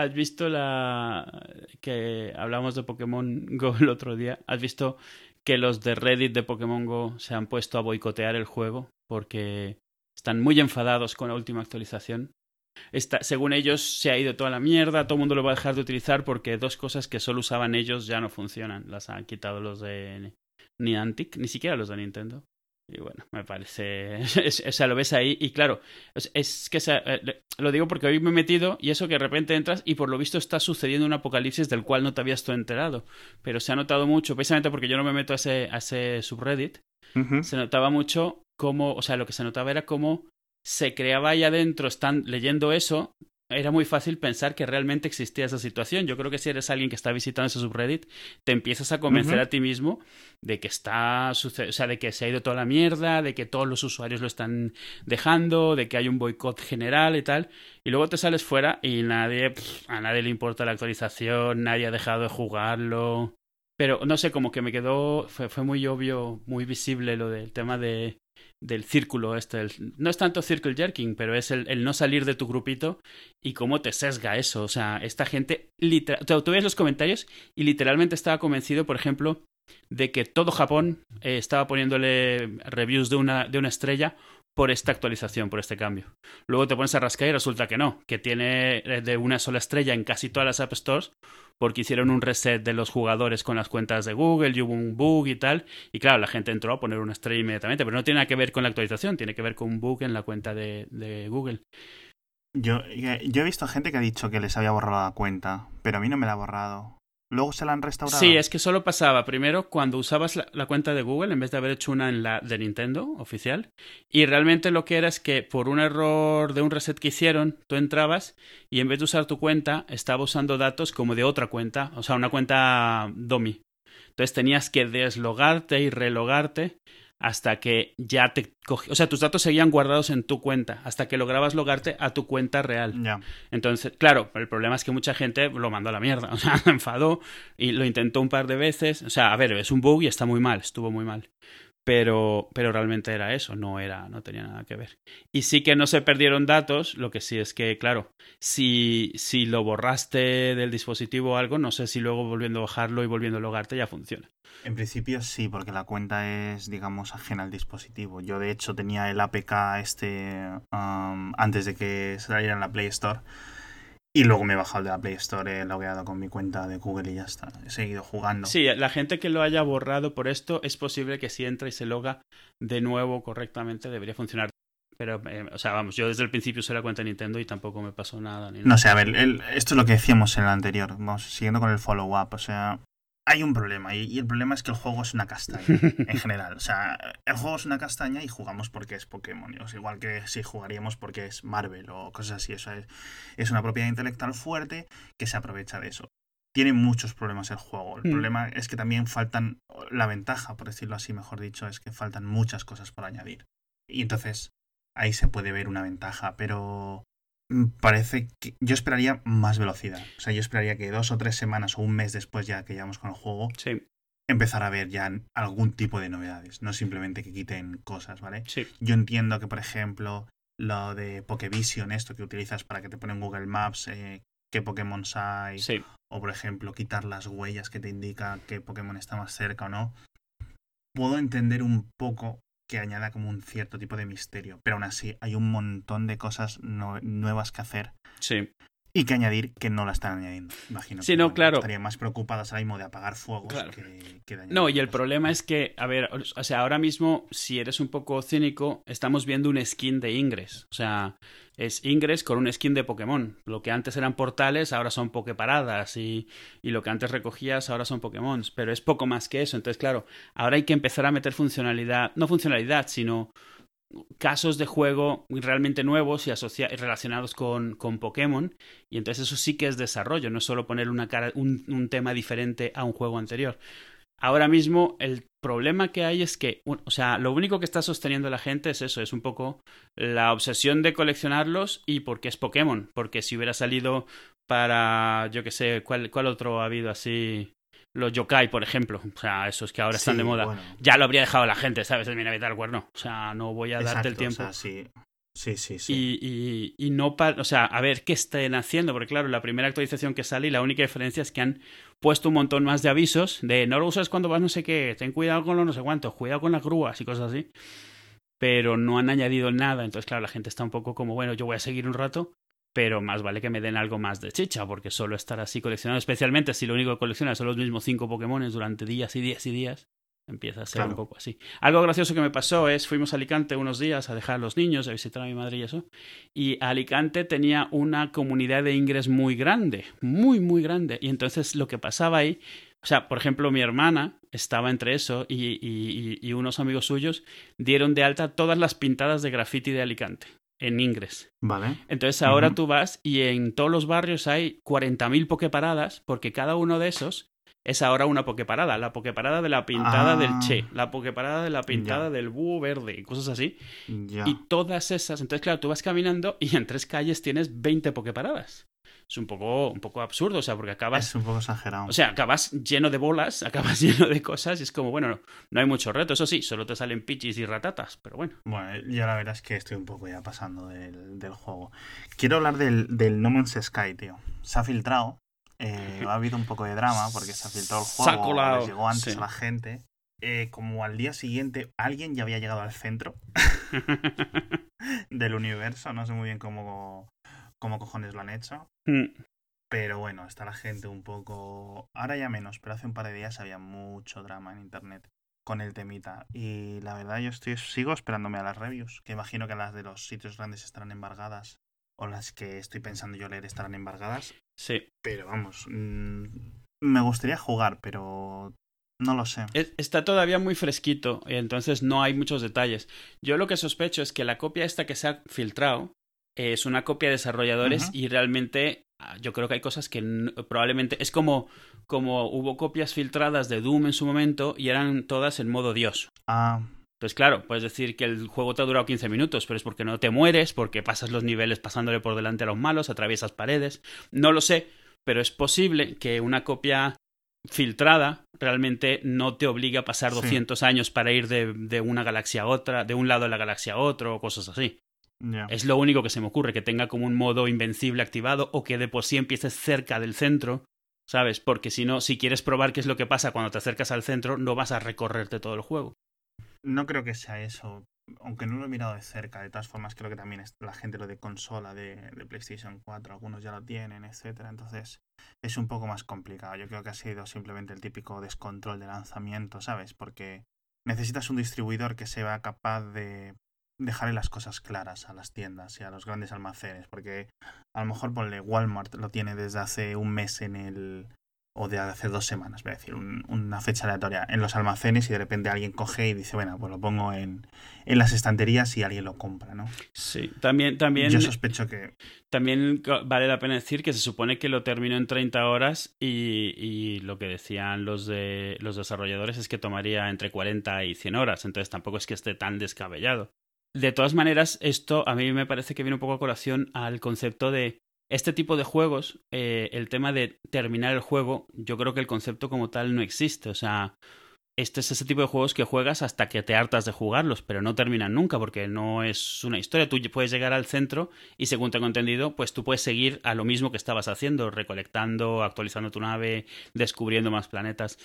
¿Has visto la que hablamos de Pokémon Go el otro día? ¿Has visto que los de Reddit de Pokémon Go se han puesto a boicotear el juego porque están muy enfadados con la última actualización? según ellos, se ha ido toda la mierda, todo el mundo lo va a dejar de utilizar porque dos cosas que solo usaban ellos ya no funcionan. Las han quitado los de Niantic, ni siquiera los de Nintendo. Y bueno, me parece. o sea, lo ves ahí y claro, es, que eh, lo digo porque hoy me he metido y eso que de repente entras y por lo visto está sucediendo un apocalipsis del cual no te habías tú enterado. Pero se ha notado mucho, precisamente porque yo no me meto a ese, a ese subreddit, se notaba mucho cómo, o sea, lo que se notaba era cómo se creaba ahí adentro, están leyendo eso, era muy fácil pensar que realmente existía esa situación. Yo creo que si eres alguien que está visitando ese subreddit, te empiezas a convencer a ti mismo de que está, o sea, de que se ha ido toda la mierda, de que todos los usuarios lo están dejando, de que hay un boicot general y tal. Y luego te sales fuera y nadie, a nadie le importa la actualización, nadie ha dejado de jugarlo. Pero no sé, como que me quedó, fue, fue muy obvio, muy visible lo del tema de del círculo este. no es tanto circle jerking, pero es el, no salir de tu grupito y cómo te sesga eso. O sea, esta gente, literal, tú ves los comentarios y literalmente estaba convencido, por ejemplo, de que todo Japón eh, estaba poniéndole reviews de una, de una estrella por esta actualización, por este cambio. Luego te pones a rascar y resulta que no, que tiene eh, de una sola estrella en casi todas las App Stores porque hicieron un reset de los jugadores con las cuentas de Google y hubo un bug y tal. Y claro, la gente entró a poner una estrella inmediatamente, pero no tiene nada que ver con la actualización, tiene que ver con un bug en la cuenta de, de Google. Yo, yo he visto gente que ha dicho que les había borrado la cuenta, pero a mí no me la ha borrado. Luego se la han restaurado. Sí, es que solo pasaba primero cuando usabas la, cuenta de Google en vez de haber hecho una en la de Nintendo oficial. Y realmente lo que era es que por un error de un reset que hicieron, tú entrabas y en vez de usar tu cuenta, estaba usando datos como de otra cuenta, o sea, una cuenta DOMI. Entonces tenías que deslogarte y relogarte hasta que ya te cogí, o sea, tus datos seguían guardados en tu cuenta hasta que lograbas logarte a tu cuenta real. Entonces, claro, el problema es que mucha gente lo mandó a la mierda, o sea, se enfadó y lo intentó un par de veces, o sea, a ver, es un bug y está muy mal, estuvo muy mal pero, pero realmente era eso, no era, no tenía nada que ver. Y sí que no se perdieron datos, lo que sí es que, claro, si, si lo borraste del dispositivo o algo, no sé si luego volviendo a bajarlo y volviendo a logarte ya funciona. En principio sí, porque la cuenta es, digamos, ajena al dispositivo. Yo de hecho tenía el APK este um, antes de que saliera en la Play Store y luego me he bajado de la Play Store, he logueado con mi cuenta de Google y ya está. He seguido jugando. Sí, la gente que lo haya borrado por esto, es posible que si entra y se loga de nuevo correctamente, debería funcionar. Pero, eh, o sea, vamos, yo desde el principio usé la cuenta de Nintendo y tampoco me pasó nada. No sé, a ver, esto es lo que decíamos en el anterior. Vamos, siguiendo con el follow-up. O sea, hay un problema y, el problema es que el juego es una castaña en general. O sea, el juego es una castaña y jugamos porque es Pokémon. igual que si jugaríamos porque es Marvel o cosas así. Eso es, es una propiedad intelectual fuerte que se aprovecha de eso. Tiene muchos problemas el juego. El mm. problema es que también faltan, la ventaja, por decirlo así, mejor dicho, es que faltan muchas cosas por añadir. Y entonces ahí se puede ver una ventaja, pero parece que yo esperaría más velocidad. O sea, yo esperaría que dos o tres semanas o un mes después ya que llevamos con el juego, empezar a ver ya algún tipo de novedades, no simplemente que quiten cosas, ¿vale? Yo entiendo que, por ejemplo, lo de Pokevision, esto que utilizas para que te ponen Google Maps, eh, qué Pokémon hay, o por ejemplo, quitar las huellas que te indica qué Pokémon está más cerca o no. Puedo entender un poco que añada como un cierto tipo de misterio. Pero aún así, hay un montón de cosas nuevas que hacer. Sí. Y que añadir que no la están añadiendo. Imagino. Sí, no, claro. Estarían más preocupadas ahora mismo de apagar fuegos que, de No, y el problema es que, a ver, o sea, ahora mismo, si eres un poco cínico, estamos viendo un skin de Ingress. O sea, es Ingress con un skin de Pokémon. Lo que antes eran portales, ahora son Poképaradas. Y, y lo que antes recogías, ahora son Pokémon. Pero es poco más que eso. Entonces, claro, ahora hay que empezar a meter funcionalidad, no funcionalidad, sino casos de juego realmente nuevos y relacionados con, Pokémon. Y entonces eso sí que es desarrollo, no es solo poner una cara, un, tema diferente a un juego anterior. Ahora mismo el problema que hay es que, o sea, lo único que está sosteniendo la gente es eso, es un poco la obsesión de coleccionarlos y porque es Pokémon, porque si hubiera salido para, yo que sé, ¿cuál, cuál otro ha habido así? Los yokai, por ejemplo, o sea, esos que ahora están de moda, ya lo habría dejado la gente, ¿sabes? El Minabita al cuerno, o sea, no voy a darte el tiempo. sí. Sí, sí, sí. Y, y, y no o sea, a ver qué estén haciendo, porque claro, la primera actualización que sale y la única diferencia es que han puesto un montón más de avisos de no lo usas cuando vas no sé qué, ten cuidado con lo no sé cuánto, cuidado con las grúas y cosas así. Pero no han añadido nada, entonces claro, la gente está un poco como, bueno, yo voy a seguir un rato, pero más vale que me den algo más de chicha, porque solo estar así coleccionando, especialmente si lo único que coleccionas son los mismos cinco Pokémones durante días y días y días, empieza a ser un poco así. Algo gracioso que me pasó es, fuimos a Alicante unos días a dejar a los niños, a visitar a mi madre y eso, y Alicante tenía una comunidad de ingres muy grande, muy, muy grande, y entonces lo que pasaba ahí, o sea, por ejemplo, mi hermana estaba entre eso y, y, y unos amigos suyos dieron de alta todas las pintadas de graffiti de Alicante en Ingres. Vale. Entonces ahora uh -huh. tú vas y en todos los barrios hay 40.000 pokeparadas porque cada uno de esos es ahora una pokeparada. La pokeparada de la pintada ah. del Che, la pokeparada de la pintada del búho verde y cosas así. Y todas esas. Entonces, claro, tú vas caminando y en tres calles tienes 20 pokeparadas. Es un poco, un poco absurdo, o sea, porque acabas. Es un poco exagerado. O sea, acabas lleno de bolas, acabas lleno de cosas y es como, bueno, no, no hay mucho reto. Eso sí, solo te salen pichis y ratatas, pero bueno. Bueno, yo la verdad es que estoy un poco ya pasando del, del juego. Quiero hablar del, del No Man's Sky, tío. Se ha filtrado eh, ha habido un poco de drama porque se ha filtrado el juego, les llegó antes sí. a la gente. Eh, como al día siguiente alguien ya había llegado al centro del universo, no sé muy bien cómo, cómo cojones lo han hecho. Mm. Pero bueno, está la gente un poco... Ahora ya menos, pero hace un par de días había mucho drama en internet con el temita. Y la verdad yo estoy sigo esperándome a las reviews, que imagino que las de los sitios grandes estarán embargadas o las que estoy pensando yo leer estarán embargadas. Sí. Pero vamos, mmm, me gustaría jugar, pero no lo sé. Está todavía muy fresquito, entonces no hay muchos detalles. Yo lo que sospecho es que la copia esta que se ha filtrado es una copia de desarrolladores uh -huh. y realmente ah, yo creo que hay cosas que probablemente es como como hubo copias filtradas de Doom en su momento y eran todas en modo Dios. Ah. Entonces, claro, puedes decir que el juego te ha durado 15 minutos, pero es porque no te mueres, porque pasas los niveles pasándole por delante a los malos, atraviesas paredes. No lo sé, pero es posible que una copia filtrada realmente no te obligue a pasar 200 sí. años para ir de, de, una galaxia a otra, de un lado de la galaxia a otro, o cosas así. Yeah. Es lo único que se me ocurre, que tenga como un modo invencible activado o que de por sí empieces cerca del centro, ¿sabes? Porque si no, si quieres probar qué es lo que pasa cuando te acercas al centro, no vas a recorrerte todo el juego. No creo que sea eso. Aunque no lo he mirado de cerca, de todas formas creo que también la gente lo de consola de, de PlayStation 4, algunos ya lo tienen, etcétera. Entonces es un poco más complicado. Yo creo que ha sido simplemente el típico descontrol de lanzamiento, ¿sabes? Porque necesitas un distribuidor que sea capaz de dejarle las cosas claras a las tiendas y a los grandes almacenes. Porque a lo mejor ponle Walmart lo tiene desde hace un mes en el, o de hace dos semanas, voy a decir, un, una fecha aleatoria en los almacenes y de repente alguien coge y dice, bueno, pues lo pongo en, en las estanterías y alguien lo compra, ¿no? Sí, también, también... Yo sospecho que... También vale la pena decir que se supone que lo terminó en 30 horas y, y lo que decían los, de, los desarrolladores es que tomaría entre 40 y 100 horas, entonces tampoco es que esté tan descabellado. De todas maneras, esto a mí me parece que viene un poco a colación al concepto de este tipo de juegos, eh, el tema de terminar el juego, yo creo que el concepto como tal no existe. O sea, este es ese tipo de juegos que juegas hasta que te hartas de jugarlos, pero no terminan nunca porque no es una historia. Tú puedes llegar al centro y según tengo entendido, pues tú puedes seguir a lo mismo que estabas haciendo, recolectando, actualizando tu nave, descubriendo más planetas.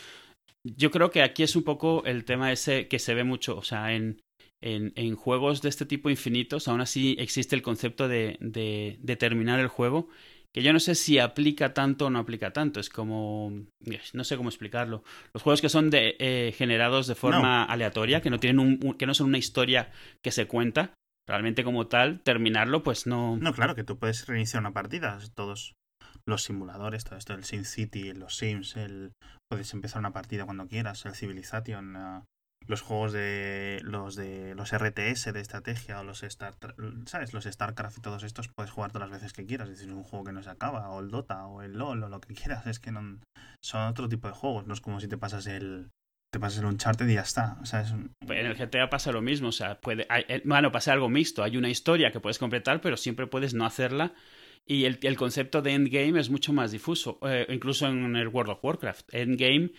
Yo creo que aquí es un poco el tema ese que se ve mucho, o sea, en, en, en, juegos de este tipo infinitos, aún así existe el concepto de, de, de, terminar el juego, que yo no sé si aplica tanto o no aplica tanto. Es como. No sé cómo explicarlo. Los juegos que son de, eh, generados de forma no. aleatoria, que no, tienen un, un, que no son una historia que se cuenta, realmente como tal, terminarlo, pues no. No, claro, que tú puedes reiniciar una partida. Todos los simuladores, todo esto, el SimCity, los Sims, el... puedes empezar una partida cuando quieras, el Civilization. Uh los juegos de los de los RTS de estrategia o los Star, sabes los Starcraft y todos estos puedes jugar todas las veces que quieras. Es un juego que no se acaba o el Dota o el LoL o lo que quieras. Es que no son otro tipo de juegos. No es como si te pasas el te pasas el Uncharted y ya está. O sea, en el GTA pasa lo mismo. O sea puede hay, bueno pasa algo mixto. Hay una historia que puedes completar pero siempre puedes no hacerla. Y el, el concepto de endgame es mucho más difuso eh, incluso en el World of Warcraft. Endgame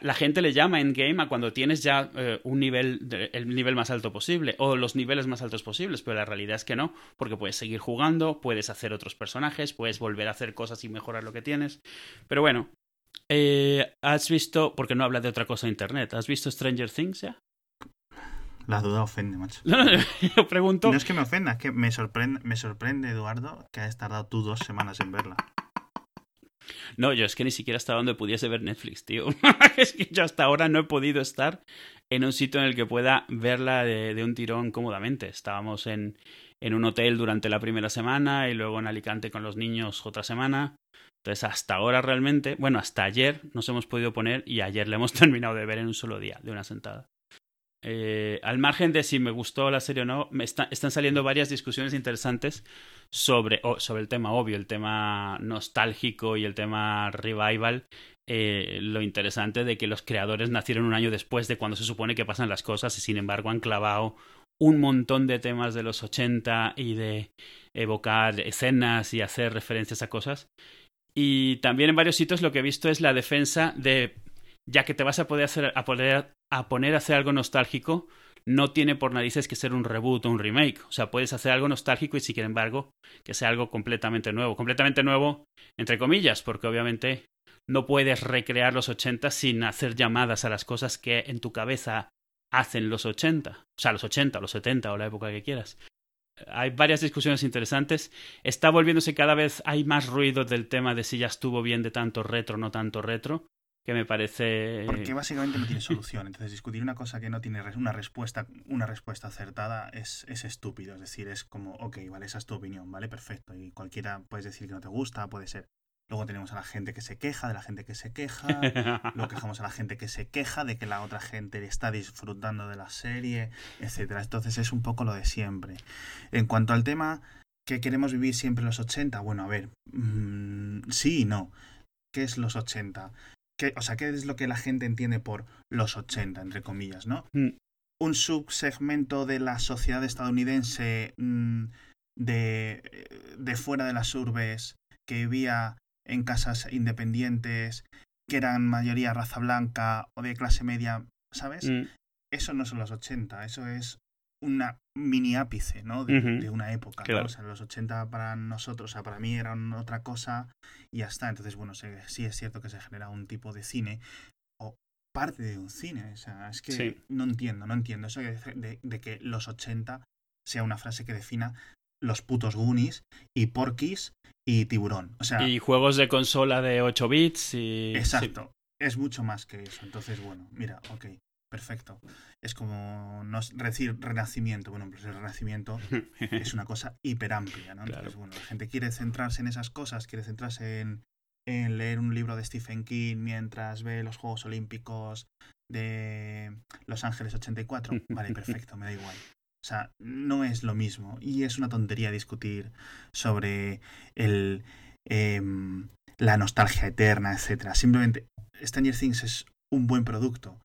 la gente le llama endgame a cuando tienes ya eh, un nivel, el nivel más alto posible, o los niveles más altos posibles, pero la realidad es que no, porque puedes seguir jugando, puedes hacer otros personajes, puedes volver a hacer cosas y mejorar lo que tienes. Pero bueno, eh, has visto, porque no habla de otra cosa en internet, ¿has visto Stranger Things ya? La duda ofende, macho. No, no, yo pregunto. No es que me ofenda, es que me sorprende, me sorprende, Eduardo, que hayas tardado tú dos semanas en verla. No, yo es que ni siquiera estaba donde pudiese ver Netflix, tío. es que yo hasta ahora no he podido estar en un sitio en el que pueda verla de, un tirón cómodamente. Estábamos en, en un hotel durante la primera semana y luego en Alicante con los niños otra semana. Entonces, hasta ahora realmente, bueno, hasta ayer nos hemos podido poner y ayer le hemos terminado de ver en un solo día, de una sentada. Eh, al margen de si me gustó la serie o no, me están saliendo varias discusiones interesantes sobre, sobre el tema obvio, el tema nostálgico y el tema revival. Eh, lo interesante de que los creadores nacieron un año después de cuando se supone que pasan las cosas y sin embargo han clavado un montón de temas de los 80 y de evocar escenas y hacer referencias a cosas. Y también en varios sitios lo que he visto es la defensa de ya que te vas a poder hacer a poner a hacer algo nostálgico, no tiene por narices que ser un reboot o un remake. O sea, puedes hacer algo nostálgico y sin embargo que sea algo completamente nuevo. Completamente nuevo, entre comillas, porque obviamente no puedes recrear los 80 sin hacer llamadas a las cosas que en tu cabeza hacen los 80. O sea, los 80, los 70 o la época que quieras. Hay varias discusiones interesantes. Está volviéndose cada vez, hay más ruido del tema de si ya estuvo bien de tanto retro, no tanto retro que me parece... Porque básicamente no tiene solución. Entonces discutir una cosa que no tiene una respuesta, una respuesta acertada es, es estúpido. Es decir, es como, ok, vale, esa es tu opinión, vale, perfecto. Y cualquiera puedes decir que no te gusta, puede ser. Luego tenemos a la gente que se queja de la gente que se queja. Luego quejamos a la gente que se queja de que la otra gente está disfrutando de la serie, etcétera. Entonces es un poco lo de siempre. En cuanto al tema que queremos vivir siempre los 80, bueno, a ver, mm, sí y no. ¿Qué es los 80? O sea, ¿qué es lo que la gente entiende por los 80, entre comillas, ¿no? Mm. Un subsegmento de la sociedad estadounidense mm, de, de fuera de las urbes que vivía en casas independientes, que eran mayoría raza blanca o de clase media, ¿sabes? Mm. Eso no son los 80, eso es una mini ápice, ¿no? De, una época. O sea, los 80 para nosotros, o sea, para mí eran otra cosa y ya está. Entonces, bueno, sí es cierto que se genera un tipo de cine o parte de un cine. O sea, es que no entiendo, no entiendo eso de, de, que los 80 sea una frase que defina los putos Goonies y Porky's y Tiburón. O sea, y juegos de consola de 8 bits y... Exacto. Es mucho más que eso. Entonces, bueno, mira, ok. Perfecto. Es como no decir renacimiento. Bueno, pues el renacimiento es una cosa hiper amplia, ¿no? Entonces, bueno, la gente quiere centrarse en esas cosas, quiere centrarse en, en leer un libro de Stephen King mientras ve los Juegos Olímpicos de Los Ángeles 84. Vale, perfecto, me da igual. O sea, no es lo mismo. Y es una tontería discutir sobre el, em, la nostalgia eterna, etcétera. Simplemente, Stranger Things es un buen producto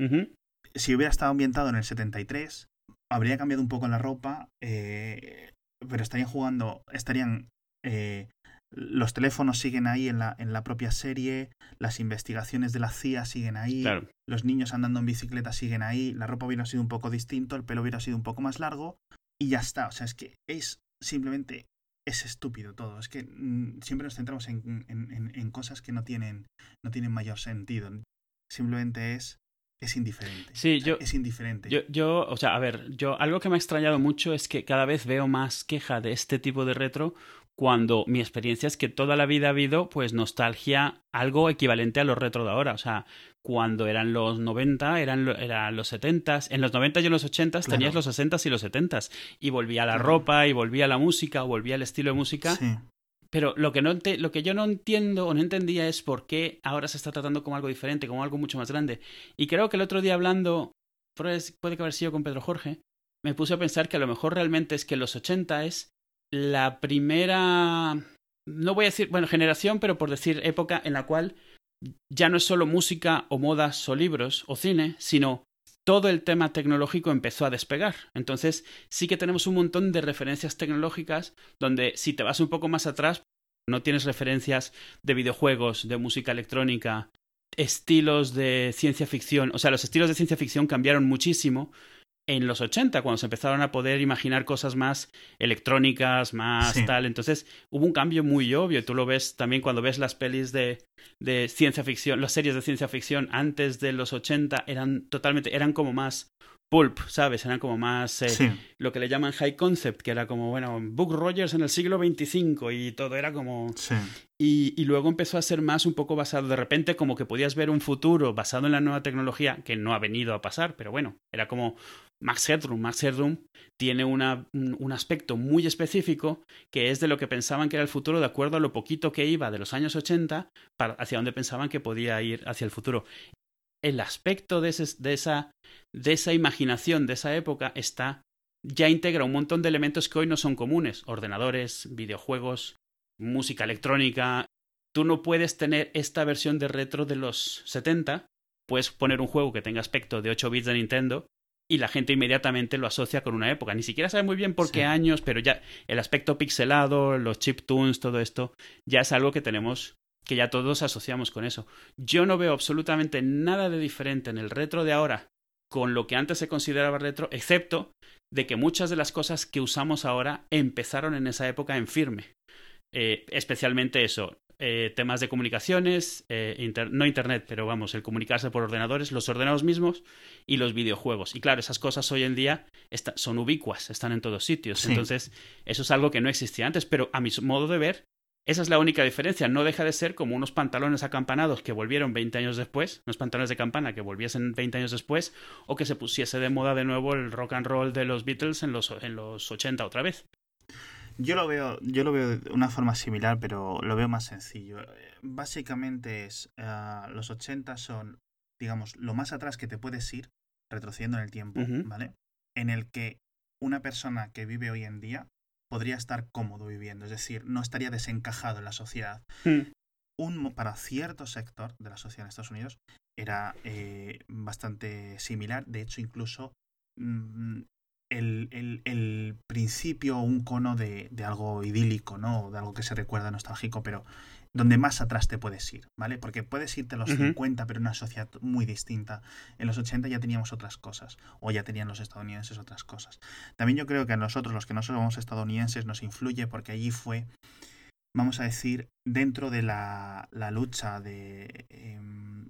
si hubiera estado ambientado en el 73, habría cambiado un poco la ropa, eh, pero estarían jugando, estarían... Eh, los teléfonos siguen ahí en la, en la propia serie, las investigaciones de la CIA siguen ahí, los niños andando en bicicleta siguen ahí, la ropa hubiera sido un poco distinto, el pelo hubiera sido un poco más largo y ya está. O sea, es que es simplemente es estúpido todo. Es que mm, siempre nos centramos en, en, en, cosas que no tienen, no tienen mayor sentido. Simplemente es es indiferente. Sí, yo. Es indiferente. Yo, yo, o sea, a ver, yo algo que me ha extrañado mucho es que cada vez veo más queja de este tipo de retro cuando mi experiencia es que toda la vida ha habido pues nostalgia algo equivalente a los retro de ahora, o sea, cuando eran los 90, eran, eran los 70, en los 90 y en los 80 tenías los 60 y los 70 y volvía la ropa y volvía la música, volvía el estilo de música sí. Pero lo que, no lo que yo no entiendo o no entendía es por qué ahora se está tratando como algo diferente, como algo mucho más grande. Y creo que el otro día hablando, puede que haber sido con Pedro Jorge, me puse a pensar que a lo mejor realmente es que los 80 es la primera, no voy a decir, bueno, generación, pero por decir época en la cual ya no es solo música o modas o libros o cine, sino todo el tema tecnológico empezó a despegar. Entonces sí que tenemos un montón de referencias tecnológicas donde si te vas un poco más atrás no tienes referencias de videojuegos, de música electrónica estilos de ciencia ficción, o sea, los estilos de ciencia ficción cambiaron muchísimo en los 80, cuando se empezaron a poder imaginar cosas más electrónicas, más tal. Entonces hubo un cambio muy obvio. Tú lo ves también cuando ves las pelis de, de ciencia ficción, las series de ciencia ficción antes de los 80 eran totalmente, eran como más pulp, ¿sabes? Eran como más eh, lo que le llaman high concept, que era como, bueno, Book Rogers en el siglo XXV y todo era como... Sí. Y, y, luego empezó a ser más un poco basado, de repente como que podías ver un futuro basado en la nueva tecnología, que no ha venido a pasar, pero bueno, era como Max Headroom. Max Headroom tiene una, un aspecto muy específico que es de lo que pensaban que era el futuro de acuerdo a lo poquito que iba de los años 80 para, hacia donde pensaban que podía ir hacia el futuro el aspecto de, de, esa, de esa imaginación de esa época está ya integra un montón de elementos que hoy no son comunes. Ordenadores, videojuegos, música electrónica. Tú no puedes tener esta versión de retro de los 70. Puedes poner un juego que tenga aspecto de 8 bits de Nintendo y la gente inmediatamente lo asocia con una época. Ni siquiera sabe muy bien por qué años, pero ya el aspecto pixelado, los chiptunes, todo esto, ya es algo que tenemos que ya todos asociamos con eso. Yo no veo absolutamente nada de diferente en el retro de ahora con lo que antes se consideraba retro, excepto de que muchas de las cosas que usamos ahora empezaron en esa época en firme. Eh, especialmente eso, eh, temas de comunicaciones, eh, no Internet, pero vamos, el comunicarse por ordenadores, los ordenadores mismos y los videojuegos. Y claro, esas cosas hoy en día son ubicuas, están en todos sitios. Entonces, eso es algo que no existía antes, pero a mi modo de ver, esa es la única diferencia. No deja de ser como unos pantalones acampanados que volvieron 20 años después, unos pantalones de campana que volviesen 20 años después, o que se pusiese de moda de nuevo el rock and roll de los Beatles en los, en los 80 otra vez. Yo lo veo, yo lo veo de una forma similar, pero lo veo más sencillo. Básicamente es eh, los 80 son, digamos, lo más atrás que te puedes ir, retrocediendo en el tiempo, ¿vale? En el que una persona que vive hoy en día podría estar cómodo viviendo, es decir, no estaría desencajado en la sociedad. Hmm. Un, para cierto sector de la sociedad en Estados Unidos era eh, bastante similar, de hecho incluso mm, el, el, el, principio, un cono de, de, algo idílico, ¿no? De algo que se recuerda nostálgico, pero donde más atrás te puedes ir, ¿vale? Porque puedes irte a los 50, pero en una sociedad muy distinta. En los 80 ya teníamos otras cosas, o ya tenían los estadounidenses otras cosas. También yo creo que a nosotros, los que no somos estadounidenses, nos influye porque allí fue, vamos a decir, dentro de la, la lucha de em,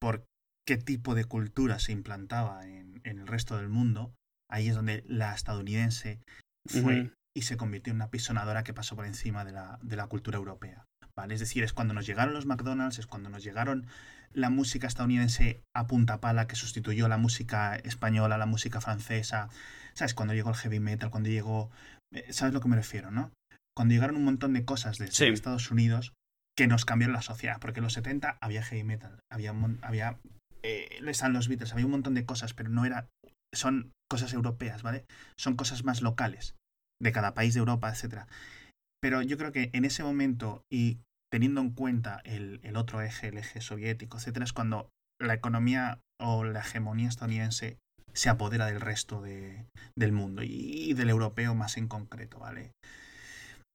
por qué tipo de cultura se implantaba en, en, el resto del mundo, ahí es donde la estadounidense fue y se convirtió en una pisonadora que pasó por encima de la, de la cultura europea. Es decir, es cuando nos llegaron los McDonald's, es cuando nos llegaron la música estadounidense a punta pala que sustituyó la música española, la música francesa, ¿sabes? Cuando llegó el heavy metal, cuando llegó... Eh, ¿Sabes a lo que me refiero, no? Cuando llegaron un montón de cosas de Estados Unidos que nos cambiaron la sociedad, porque en los 70 había heavy metal, había... había eh, están los Beatles, había un montón de cosas, pero no era... Son cosas europeas, ¿vale? Son cosas más locales de cada país de Europa, etcétera. Pero yo creo que en ese momento y teniendo en cuenta el, otro eje, el eje soviético, etcétera, es cuando la economía o la hegemonía estadounidense se apodera del resto de, del mundo y, del europeo más en concreto, ¿vale?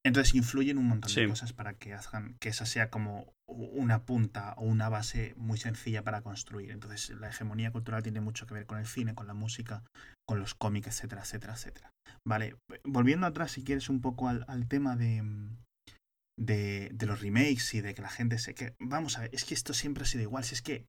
Entonces influyen un montón de cosas para que hagan que esa sea como una punta o una base muy sencilla para construir. Entonces la hegemonía cultural tiene mucho que ver con el cine, con la música, con los cómics, etcétera, etcétera, etcétera. Vale, volviendo atrás si quieres un poco al, al tema de, de, de, los remakes y de que la gente se... Que, vamos a ver, es que esto siempre ha sido igual. Si es que,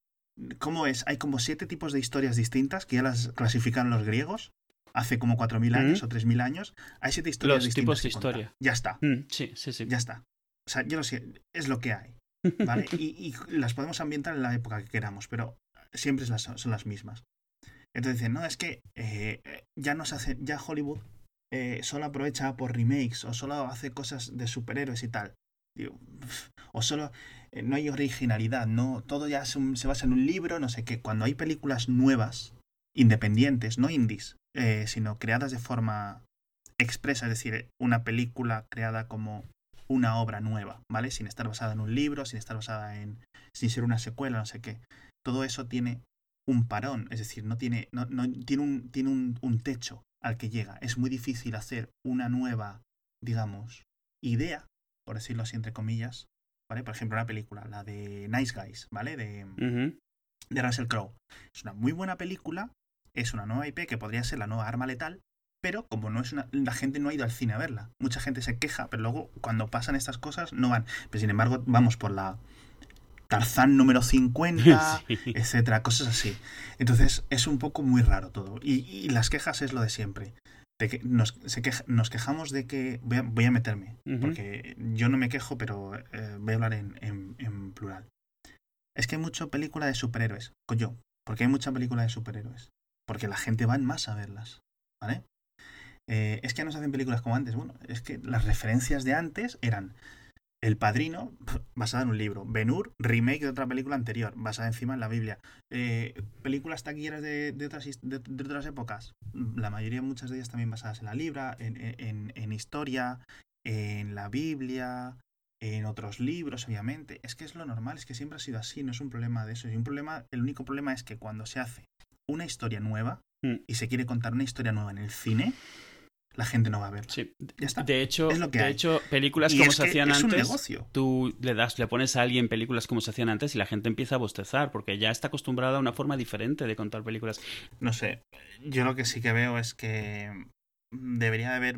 ¿cómo es? Hay como siete tipos de historias distintas que ya las clasificaron los griegos hace como 4.000 años o 3.000 años. Hay siete historias los distintas. tipos de historia. Ya está. Mm, sí, sí, sí. Ya está. O sea, yo lo sé, es lo que hay. ¿Vale? y, y, las podemos ambientar en la época que queramos, pero siempre son las mismas. Entonces dicen, no, es que eh, ya nos hace, ya Hollywood eh, solo aprovecha por remakes o solo hace cosas de superhéroes y tal. o solo eh, no hay originalidad, no todo ya se, basa en un libro, no sé qué. Cuando hay películas nuevas, independientes, no indies, eh, sino creadas de forma expresa, es decir, una película creada como una obra nueva, ¿vale? Sin estar basada en un libro, sin estar basada en. sin ser una secuela, no sé qué. Todo eso tiene un parón, es decir, no tiene, no, tiene, un, tiene un, un techo al que llega. Es muy difícil hacer una nueva, digamos, idea, por decirlo así entre comillas, ¿vale? Por ejemplo, una película, la de Nice Guys, ¿vale? De, de Russell Crowe. Es una muy buena película, es una nueva IP que podría ser la nueva arma letal, pero como no es una, la gente no ha ido al cine a verla. Mucha gente se queja, pero luego cuando pasan estas cosas no van. Pero sin embargo, vamos por la Tarzán número 50, Sí. etcétera, cosas así. Entonces es un poco muy raro todo. Y, y las quejas es lo de siempre. De que nos, se queja- nos quejamos de que. Voy a, voy a meterme, porque yo no me quejo, pero eh, voy a hablar en, en- en plural. Es que hay mucha película de superhéroes. Coño, porque hay mucha película de superhéroes. Porque la gente va en masa a verlas. ¿Vale? Eh, es que ya no se hacen películas como antes. Bueno, es que las referencias de antes eran El Padrino, basada en un libro. Ben-Hur, remake de otra película anterior, basada encima en la Biblia. Eh, películas taquilleras de, de otras, de, de otras épocas. La mayoría, muchas de ellas también basadas en la Libra, en, en- en- en historia, en la Biblia, en otros libros, obviamente. Es que es lo normal, es que siempre ha sido así, no es un problema de eso. Y un problema, el único problema es que cuando se hace una historia nueva Mm. y se quiere contar una historia nueva en el cine, la gente no va a verla. Sí. Ya está. De hecho, Es lo que de hay. hecho, películas Y como se hacían es un antes, negocio. tú le das, le pones a alguien películas como se hacían antes y la gente empieza a bostezar porque ya está acostumbrada a una forma diferente de contar películas. No sé, yo lo que sí que veo es que debería de haber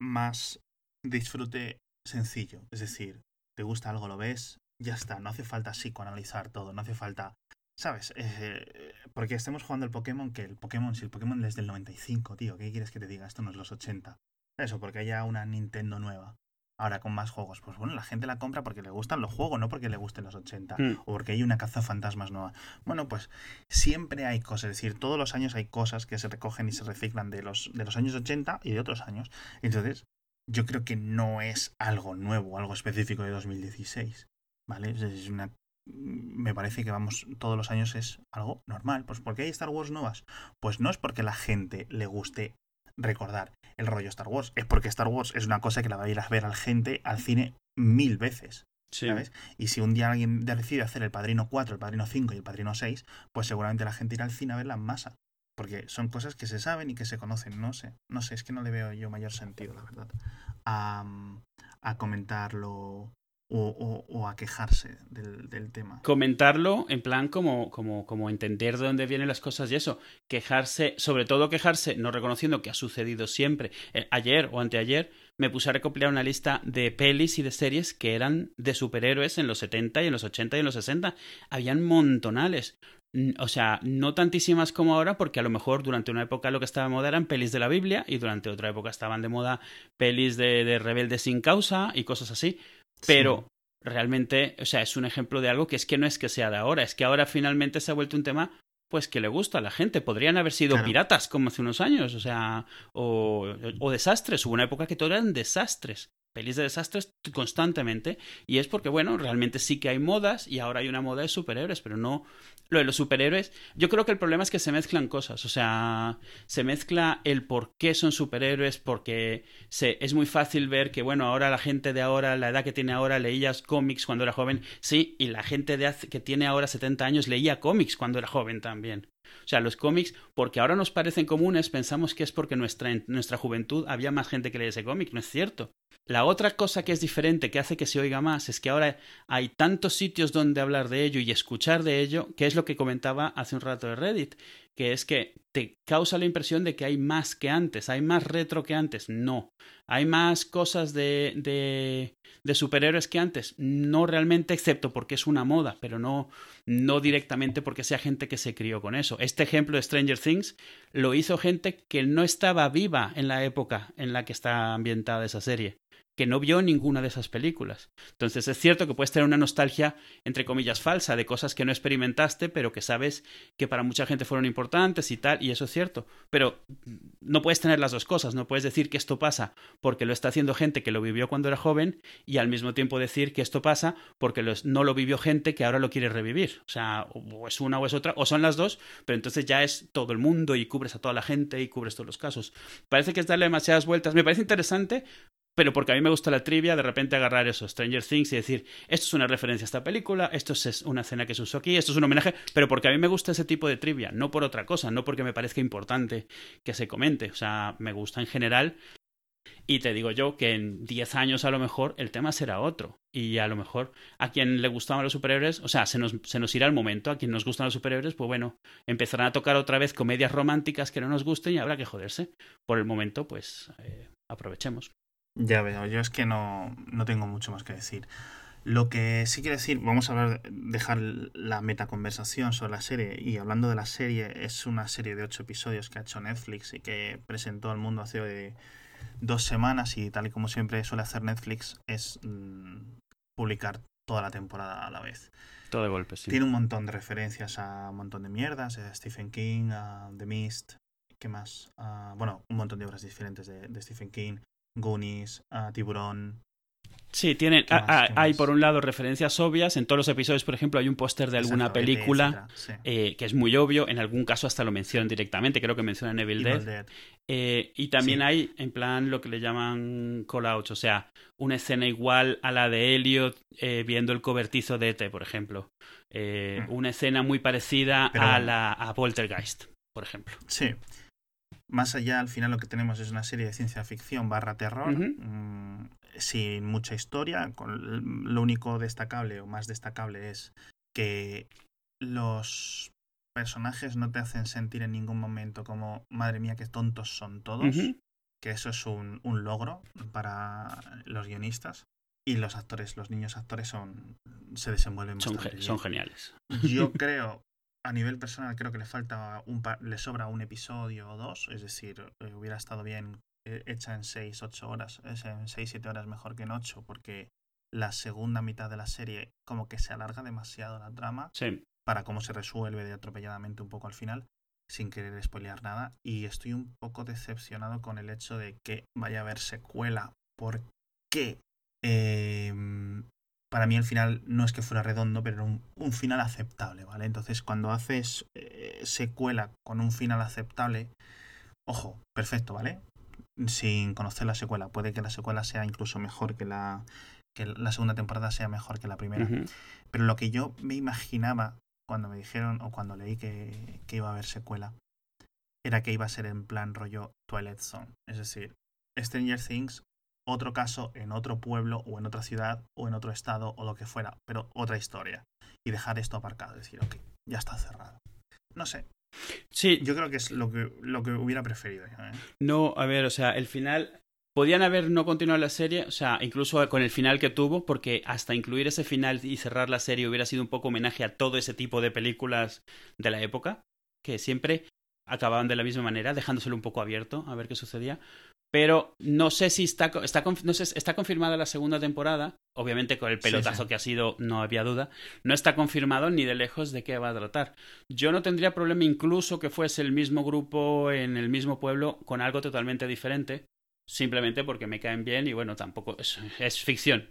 más disfrute sencillo. Es decir, te gusta algo, lo ves, ya está. No hace falta psicoanalizar todo, no hace falta... ¿Sabes? Eh, porque estemos jugando el Pokémon, que el Pokémon, si el Pokémon es del 95, tío, ¿qué quieres que te diga? Esto no es los 80. Eso, porque haya una Nintendo nueva. Ahora con más juegos. Pues bueno, la gente la compra porque le gustan los juegos, no porque le gusten los 80. Mm. O porque hay una caza fantasmas nueva. Bueno, pues siempre hay cosas. Es decir, todos los años hay cosas que se recogen y se reciclan de los, de los años 80 y de otros años. Entonces, yo creo que no es algo nuevo, algo específico de 2016. ¿Vale? Es- Es una. Me parece que vamos, todos los años es algo normal. Pues ¿por qué hay Star Wars nuevas? Pues no es porque la gente le guste recordar el rollo Star Wars, es porque Star Wars es una cosa que la va a ir a ver al gente al cine mil veces. Sí. ¿sabes? Y si un día alguien decide hacer el Padrino 4, el Padrino 5 y el Padrino 6, pues seguramente la gente irá al cine a verla en masa. Porque son cosas que se saben y que se conocen. No sé, no sé, es que no le veo yo mayor sentido, la verdad, a, a comentarlo o, o- a quejarse del, del tema. Comentarlo en plan como, como, como entender de dónde vienen las cosas y eso. Quejarse, sobre todo quejarse, no reconociendo que ha sucedido siempre. Eh, ayer o anteayer me puse a recopilar una lista de pelis y de series que eran de superhéroes en los 70 y en los 80 y en los 60. Habían montonales. Mm, O sea, no tantísimas como ahora, porque a lo mejor durante una época lo que estaba de moda eran pelis de la Biblia y durante otra época estaban de moda pelis de, de rebeldes sin causa y cosas así. Pero realmente, o sea, es un ejemplo de algo que es que no es que sea de ahora, es que ahora finalmente se ha vuelto un tema pues que le gusta a la gente. Podrían haber sido Claro. piratas como hace unos años, o sea, o, o desastres. Hubo una época que todo eran desastres. Pelis de desastres constantemente. Y es porque, bueno, realmente sí que hay modas y ahora hay una moda de superhéroes, pero no. Lo de los superhéroes. Yo creo que el problema es que se mezclan cosas. O sea, se mezcla el por qué son superhéroes, porque se, es muy fácil ver que, bueno, ahora la gente de ahora, la edad que tiene ahora, leías cómics cuando era joven. Sí, y la gente de que tiene ahora 70 años leía cómics cuando era joven también. O sea, los cómics, porque ahora nos parecen comunes, pensamos que es porque nuestra, en nuestra juventud había más gente que leía ese cómic. No es cierto. La otra cosa que es diferente, que hace que se oiga más, es que ahora hay tantos sitios donde hablar de ello y escuchar de ello, que es lo que comentaba hace un rato de Reddit, que es que te causa la impresión de que hay más que antes, hay más retro que antes. No. Hay más cosas de, de, de superhéroes que antes. No realmente, excepto porque es una moda, pero no, no directamente porque sea gente que se crió con eso. Este ejemplo de Stranger Things lo hizo gente que no estaba viva en la época en la que está ambientada esa serie que no vio ninguna de esas películas. Entonces es cierto que puedes tener una nostalgia, entre comillas, falsa de cosas que no experimentaste, pero que sabes que para mucha gente fueron importantes y tal, y eso es cierto. Pero no puedes tener las dos cosas, no puedes decir que esto pasa porque lo está haciendo gente que lo vivió cuando era joven y al mismo tiempo decir que esto pasa porque no lo vivió gente que ahora lo quiere revivir. O sea, o es una o es otra, o son las dos, pero entonces ya es todo el mundo y cubres a toda la gente y cubres todos los casos. Parece que es darle demasiadas vueltas. Me parece interesante, pero porque a mí me gusta la trivia, de repente agarrar eso, Stranger Things, y decir, esto es una referencia a esta película, esto es una escena que se usó aquí, esto es un homenaje, pero porque a mí me gusta ese tipo de trivia, no por otra cosa, no porque me parezca importante que se comente, o sea, me gusta en general Y te digo yo que en 10 años a lo mejor el tema será otro. Y a lo mejor a quien le gustaban los superhéroes, o sea, se nos, se nos irá el momento. A quien nos gustan los superhéroes, pues bueno, empezarán a tocar otra vez comedias románticas que no nos gusten y habrá que joderse. Por el momento, pues eh, aprovechemos. Ya veo, yo es que no, no tengo mucho más que decir. Lo que sí quiero decir, vamos a hablar, dejar la metaconversación sobre la serie. Y hablando de la serie, es una serie de ocho episodios que ha hecho Netflix y que presentó al mundo hace dos semanas. Y tal y como siempre suele hacer Netflix, es mm, publicar toda la temporada a la vez. Todo de golpe, sí. Tiene un montón de referencias a un montón de mierdas, a Stephen King, a The Mist, ¿qué más? bueno, un montón de obras diferentes de, de Stephen King, Goonies, a Tiburón, Sí, tienen, hay por un lado referencias obvias. En todos los episodios, por ejemplo, hay un póster de alguna película eh, que es muy obvio. En algún caso hasta lo mencionan directamente. Creo que mencionan Evil, Dead. Eh, y también hay, en plan, lo que le llaman call-outs. O sea, una escena igual a la de Elliot eh, viendo el cobertizo de E.T., por ejemplo. Hmm. Una escena muy parecida a la a Poltergeist, por ejemplo. Sí. Más allá, al final lo que tenemos es una serie de ciencia ficción barra terror sin mucha historia. Con, lo único destacable o más destacable es que los personajes no te hacen sentir en ningún momento como, madre mía, qué tontos son todos. Que eso es un, un, logro para los guionistas. Y los actores, los niños actores son se desenvuelven son, son geniales. Yo creo, a nivel personal, creo que le falta un le sobra un episodio o dos. Es decir, eh, hubiera estado bien eh, hecha en 6, 8 horas, es en 6, 7 horas mejor que en 8, porque la segunda mitad de la serie como que se alarga demasiado la trama para cómo se resuelve de atropelladamente un poco al final, sin querer spoilear nada. Y estoy un poco decepcionado con el hecho de que vaya a haber secuela, porque em, para mí el final no es que fuera redondo, pero era un, final aceptable, ¿vale? Entonces cuando haces eh, secuela con un final aceptable, ojo, perfecto, ¿vale? sin conocer la secuela. Puede que la secuela sea incluso mejor que la, que la segunda temporada sea mejor que la primera. Pero lo que yo me imaginaba cuando me dijeron o cuando leí que, que, iba a haber secuela era que iba a ser en plan rollo Twilight Zone. Es decir, Stranger Things, otro caso en otro pueblo o en otra ciudad o en otro estado o lo que fuera, pero otra historia. Y dejar esto aparcado, decir, ok, ya está cerrado. No sé, Sí. Yo creo que es lo que, lo que hubiera preferido. ¿eh? No, a ver, o sea, el final. Podían haber no continuado la serie, o sea, incluso con el final que tuvo, porque hasta incluir ese final y cerrar la serie hubiera sido un poco homenaje a todo ese tipo de películas de la época, que siempre acababan de la misma manera, dejándoselo un poco abierto a ver qué sucedía. Pero no sé si está, está, no sé, está confirmada la segunda temporada. Obviamente con el pelotazo que ha sido no había duda. No está confirmado ni de lejos de qué va a tratar. Yo no tendría problema incluso que fuese el mismo grupo en el mismo pueblo con algo totalmente diferente. Simplemente porque me caen bien y bueno, tampoco es, es ficción.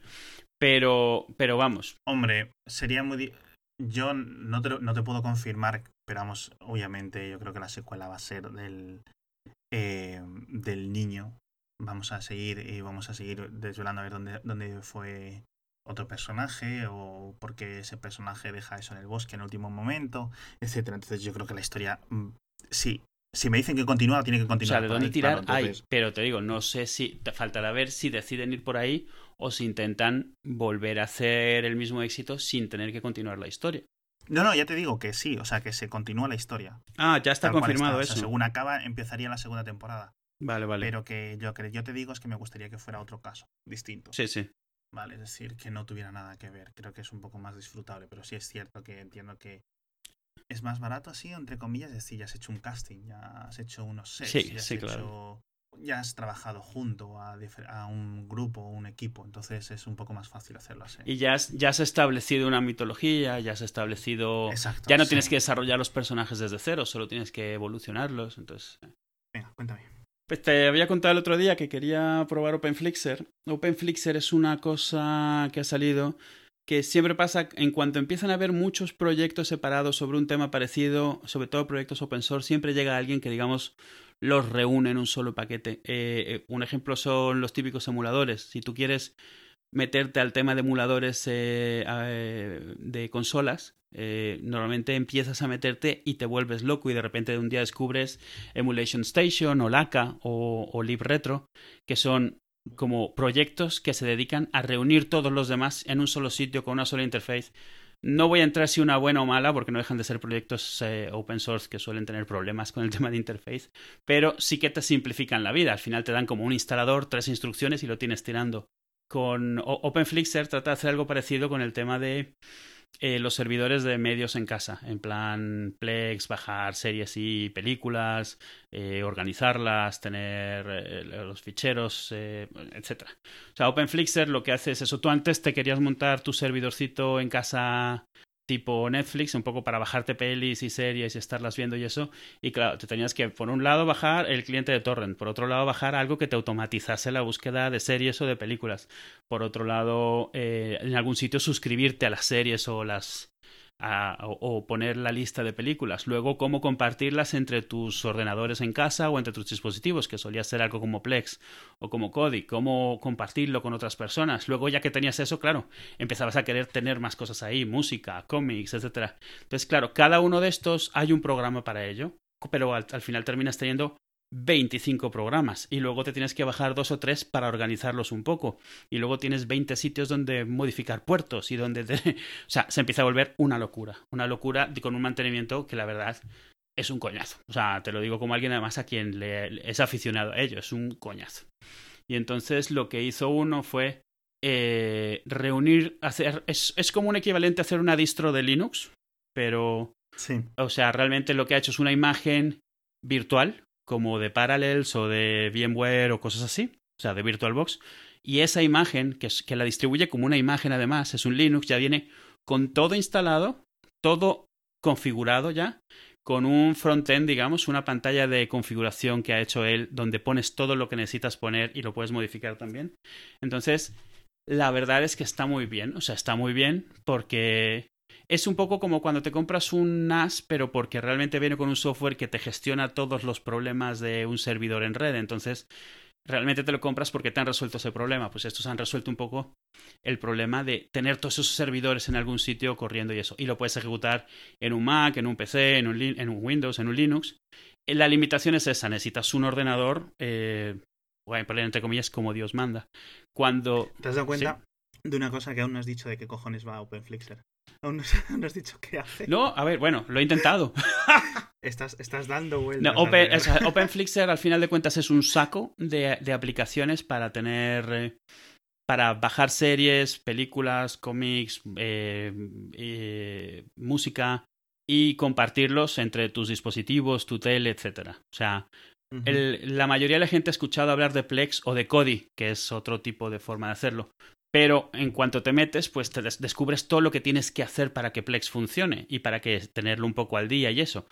Pero, pero vamos. Hombre, sería muy... Yo no te, no te puedo confirmar, pero vamos, obviamente yo creo que la secuela va a ser del, eh, del niño. Vamos a seguir y vamos a seguir desvelando a ver dónde, dónde fue otro personaje o por qué ese personaje deja eso en el bosque en el último momento, etcétera. Entonces yo creo que la historia mm, sí. Si me dicen que continúa, tiene que continuar. O sea, de dónde tirar hay, pero te digo, no sé si te faltará ver si deciden ir por ahí o si intentan volver a hacer el mismo éxito sin tener que continuar la historia. No, no, ya te digo que sí, o sea, que se continúa la historia. Ah, ya está confirmado eso. según acaba, empezaría la segunda temporada. Vale, vale. Pero que yo, que yo te digo es que me gustaría que fuera otro caso, distinto. Sí, sí. Vale, es decir, que no tuviera nada que ver. Creo que es un poco más disfrutable, pero sí es cierto que entiendo que es más barato así, entre comillas, es decir, ya has hecho un casting, ya has hecho unos sets, sí, ya has sí, hecho ya has trabajado junto a, a un grupo o un equipo, entonces es un poco más fácil hacerlo así. Y ya has, ya has establecido una mitología, ya has establecido... ya no tienes que desarrollar los personajes desde cero, solo tienes que evolucionarlos, entonces... Eh. Venga, cuéntame. Pues te había contado el otro día que quería probar OpenFlixer. OpenFlixer es una cosa que ha salido que siempre pasa en cuanto empiezan a haber muchos proyectos separados sobre un tema parecido, sobre todo proyectos open source, siempre llega alguien que digamos los reúne en un solo paquete. Eh, eh, un ejemplo son los típicos emuladores. Si tú quieres meterte al tema de emuladores eh, de consolas, Eh, normalmente empiezas a meterte y te vuelves loco y de repente de un día descubres Emulation Station o LACA o, o LibRetro, que son como proyectos que se dedican a reunir todos los demás en un solo sitio con una sola interface. No voy a entrar si una buena o mala, porque no dejan de ser proyectos eh, open source que suelen tener problemas con el tema de interface, pero sí que te simplifican la vida. Al final te dan como un instalador, tres instrucciones y lo tienes tirando. Con OpenFlixer trata de hacer algo parecido con el tema de eh, los servidores de medios en casa, en plan Plex, bajar series y películas, eh, organizarlas, tener eh, los ficheros, etc. O sea, OpenFlixer lo que hace es eso. Tú antes te querías montar tu servidorcito en casa tipo Netflix, un poco para bajarte pelis y series y estarlas viendo y eso. Y claro, te tenías que, por un lado, bajar el cliente de torrent, por otro lado, bajar algo que te automatizase la búsqueda de series o de películas. Por otro lado, eh, en algún sitio suscribirte a las series o las o, poner la lista de películas. Luego, cómo compartirlas entre tus ordenadores en casa o entre tus dispositivos, que solía ser algo como Plex o como Kodi. Cómo compartirlo con otras personas. Luego, ya que tenías eso, claro, empezabas a querer tener más cosas ahí, música, cómics, etc. Entonces, claro, cada uno de estos hay un programa para ello, pero al final terminas teniendo 25 programas y luego te tienes que bajar dos o tres para organizarlos un poco. Y luego tienes 20 sitios donde modificar puertos y donde o sea se empieza a volver una locura una locura con un mantenimiento que la verdad es un coñazo. O sea te lo digo como alguien además a quien le es aficionado a ello es un coñazo. Y entonces lo que hizo uno fue eh, reunir hacer es, es como un equivalente a hacer una distro de Linux pero sí. o sea realmente lo que ha hecho es una imagen virtual como de Parallels o de VMware o cosas así, o sea, de VirtualBox. Y esa imagen, que, que la distribuye como una imagen además, es un Linux, ya viene con todo instalado, todo configurado ya, con un frontend, digamos, una pantalla de configuración que ha hecho él, donde pones todo lo que necesitas poner y lo puedes modificar también. Entonces, la verdad es que está muy bien, o sea, está muy bien porque es un poco como cuando te compras un NAS, pero porque realmente viene con un software que te gestiona todos los problemas de un servidor en red. Entonces, realmente te lo compras porque te han resuelto ese problema. Pues estos han resuelto un poco el problema de tener todos esos servidores en algún sitio corriendo y eso. Y lo puedes ejecutar en un Mac, en un PC, en un, en un Windows, en un Linux. Eh, la limitación es esa, necesitas un ordenador, eh, poner entre comillas, como Dios manda. Cuando... ¿Te has dado cuenta de una cosa que aún no has dicho de qué cojones va OpenFlixer? Aún no, has dicho qué hace. No, a ver, bueno, lo he intentado. estás, estás dando vueltas. No, Open, OpenFlixer al final de cuentas es un saco de, de aplicaciones para tener... Eh, para bajar series, películas, cómics, eh, eh, música y compartirlos entre tus dispositivos, tu tele, etc. O sea, la mayoría de la gente ha escuchado hablar de Plex o de Kodi, que es otro tipo de forma de hacerlo. Pero en cuanto te metes, pues te descubres todo lo que tienes que hacer para que Plex funcione y para que tenerlo un poco al día y eso.